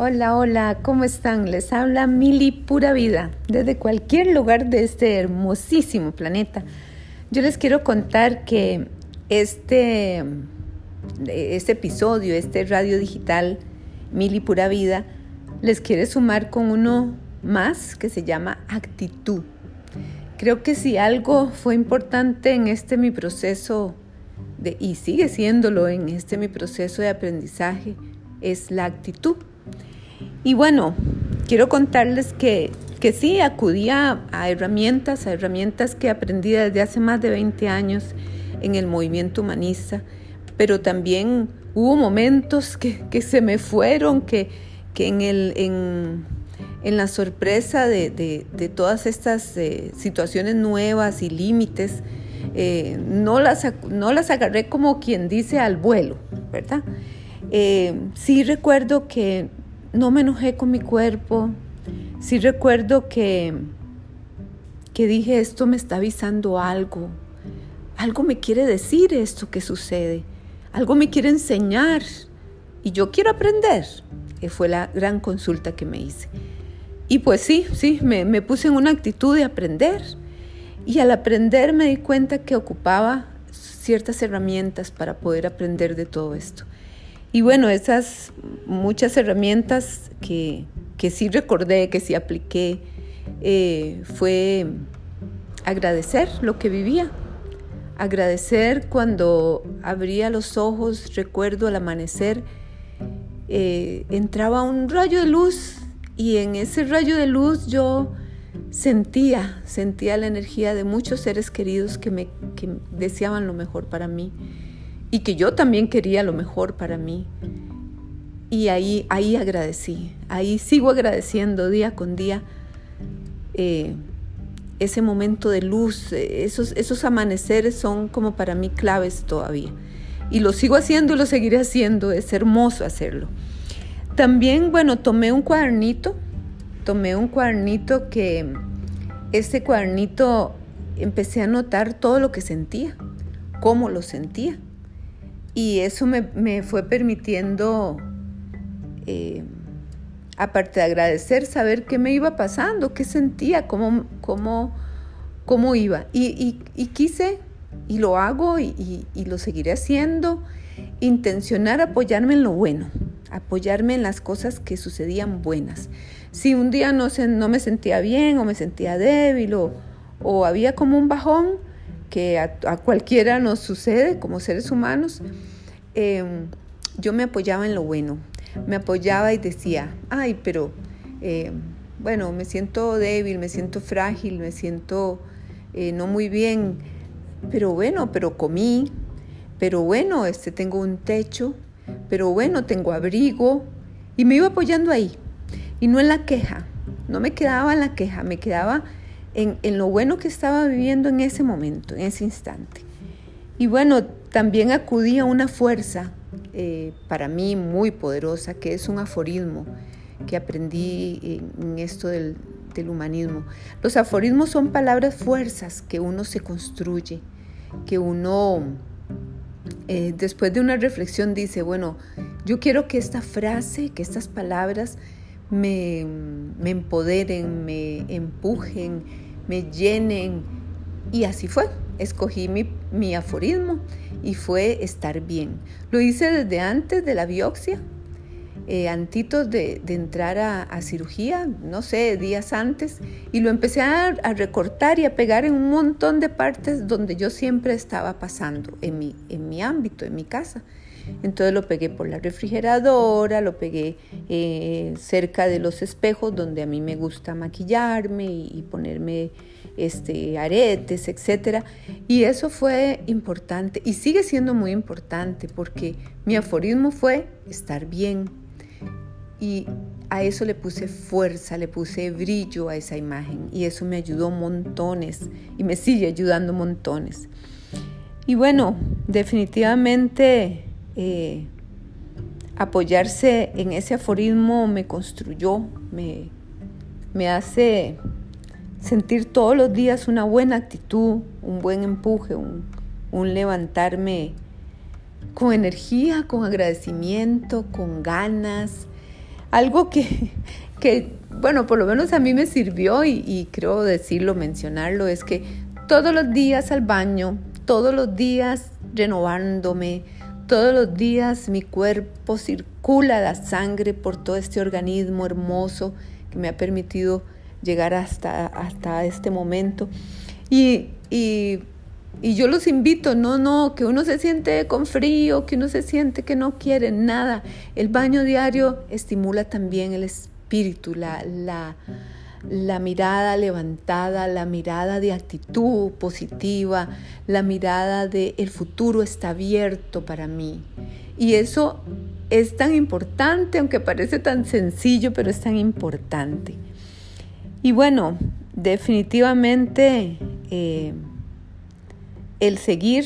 Hola, hola, ¿cómo están? Les habla Mili Pura Vida desde cualquier lugar de este hermosísimo planeta. Yo les quiero contar que este, este episodio, este radio digital Mili Pura Vida, les quiere sumar con uno más que se llama actitud. Creo que si algo fue importante en este mi proceso y sigue siéndolo en este mi proceso de aprendizaje, es la actitud. Y bueno, quiero contarles que, que sí, acudía a herramientas, a herramientas que aprendí desde hace más de 20 años en el movimiento humanista, pero también hubo momentos que, que se me fueron, que, que en, el, en, en la sorpresa de, de, todas estas eh, situaciones nuevas y límites, eh, no, las, no las agarré como quien dice al vuelo, ¿verdad? Eh, sí recuerdo que no me enojé con mi cuerpo. Sí recuerdo que, que dije, esto me está avisando algo. Algo me quiere decir esto que sucede. Algo me quiere enseñar. Y yo quiero aprender. Que fue la gran consulta que me hice. Y pues sí, sí, me, me puse en una actitud de aprender. Y al aprender me di cuenta que ocupaba ciertas herramientas para poder aprender de todo esto. Y bueno, esas muchas herramientas que, que sí recordé, que sí apliqué, eh, fue agradecer lo que vivía. Agradecer cuando abría los ojos, recuerdo al amanecer, eh, entraba un rayo de luz y en ese rayo de luz yo sentía, sentía la energía de muchos seres queridos que me que deseaban lo mejor para mí y que yo también quería lo mejor para mí. Y ahí, ahí agradecí, ahí sigo agradeciendo día con día eh, ese momento de luz, esos, esos amaneceres son como para mí claves todavía. Y lo sigo haciendo y lo seguiré haciendo, es hermoso hacerlo. También, bueno, tomé un cuadernito, tomé un cuadernito que, este cuadernito empecé a notar todo lo que sentía, cómo lo sentía y eso me, fue permitiendo, eh, aparte de agradecer, saber qué me iba pasando, qué sentía, cómo, cómo, cómo iba. Y, quise, y lo hago, y, lo seguiré haciendo, intencionar apoyarme en lo bueno, apoyarme en las cosas que sucedían buenas. Si un día no, no me sentía bien o me sentía débil o, o había como un bajón, que a, cualquiera nos sucede como seres humanos, em, yo me apoyaba en lo bueno, me apoyaba y decía, ay, pero em, bueno, me siento débil, me siento frágil, me siento eh, no muy bien, pero bueno, pero comí, pero bueno, este, tengo un techo, pero bueno, tengo abrigo, y me iba apoyando ahí, y no en la queja, no me quedaba en la queja, me quedaba en, lo bueno que estaba viviendo en ese momento, en ese instante. Y bueno, también acudí a una fuerza eh, para mí muy poderosa, que es un aforismo que aprendí en, esto del, humanismo. Los aforismos son palabras fuerzas que uno se construye, que uno eh, después de una reflexión dice, bueno, yo quiero que esta frase, que estas palabras me, me empoderen, me empujen, me llenen. Y así fue. Escogí mi, mi, aforismo y fue estar bien. Lo hice desde antes de la biopsia, eh, antitos de, entrar a, cirugía, no sé, días antes, y lo empecé a, a, recortar y a pegar en un montón de partes donde yo siempre estaba pasando, en mi, en mi ámbito, en mi casa. Entonces lo pegué por la refrigeradora, lo pegué eh, cerca de los espejos donde a mí me gusta maquillarme y, ponerme este, aretes, etc. Y eso fue importante y sigue siendo muy importante porque mi aforismo fue estar bien. Y a eso le puse fuerza, le puse brillo a esa imagen y eso me ayudó montones y me sigue ayudando montones. Y bueno, definitivamente eh, apoyarse en ese aforismo me construyó, me, me hace sentir todos los días una buena actitud, un buen empuje, un, un levantarme con energía, con agradecimiento, con ganas. algo que, que, bueno, por lo menos a mí me sirvió y, y creo decirlo, mencionarlo, es que todos los días al baño, todos los días renovándome, todos los días mi cuerpo circula la sangre por todo este organismo hermoso que me ha permitido llegar hasta, hasta este momento. Y, y, yo los invito, no, no, que uno se siente con frío, que uno se siente que no quiere nada. El baño diario estimula también el espíritu, la, la, la mirada levantada, la mirada de actitud positiva, la mirada de el futuro está abierto para mí. Y eso es tan importante, aunque parece tan sencillo, pero es tan importante. Y bueno, definitivamente eh, el seguir,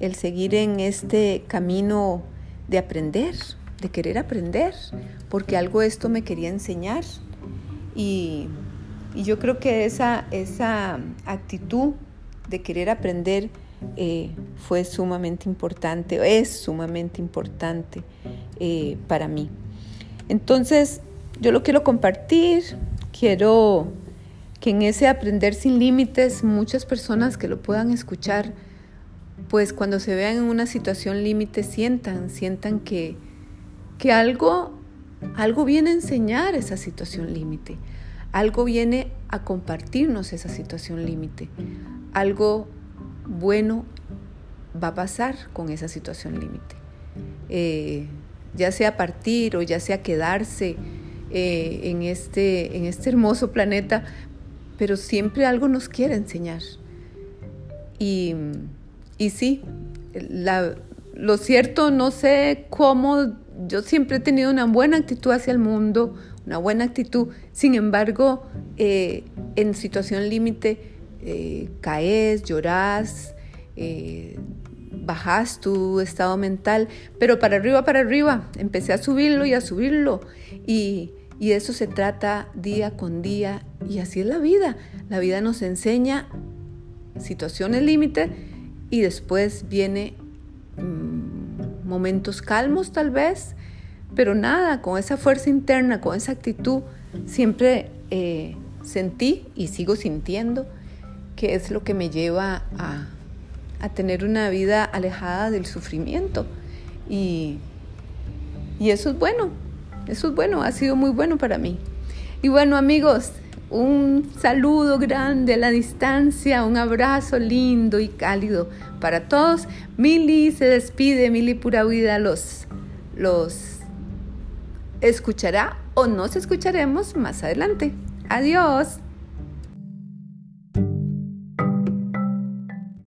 el seguir en este camino de aprender, de querer aprender, porque algo esto me quería enseñar. Y y yo creo que esa, esa actitud de querer aprender eh, fue sumamente importante, es sumamente importante eh, para mí. Entonces, yo lo quiero compartir, quiero que en ese aprender sin límites muchas personas que lo puedan escuchar, pues cuando se vean en una situación límite sientan, sientan que, que algo, algo viene a enseñar esa situación límite algo viene a compartirnos esa situación límite. Algo bueno va a pasar con esa situación límite. Eh, ya sea partir o ya sea quedarse eh, en, este, en este hermoso planeta, pero siempre algo nos quiere enseñar. Y, y sí, lo cierto, no sé cómo, yo siempre he tenido una buena actitud hacia el mundo, una buena actitud. Sin embargo, eh, en situación límite, eh, caes, lloras, eh, bajas tu estado mental, pero para arriba, para arriba, empecé a subirlo y a subirlo. Y, y eso se trata día con día y así es la vida. La vida nos enseña situaciones límite y después viene mm, momentos calmos tal vez pero nada, con esa fuerza interna, con esa actitud, siempre eh, sentí y sigo sintiendo que es lo que me lleva a, tener una vida alejada del sufrimiento. Y, y eso es bueno, eso es bueno, ha sido muy bueno para mí. Y bueno amigos, un saludo grande a la distancia, un abrazo lindo y cálido para todos. Mili se despide, Mili Pura Vida los, los escuchará o nos escucharemos más adelante. Adiós.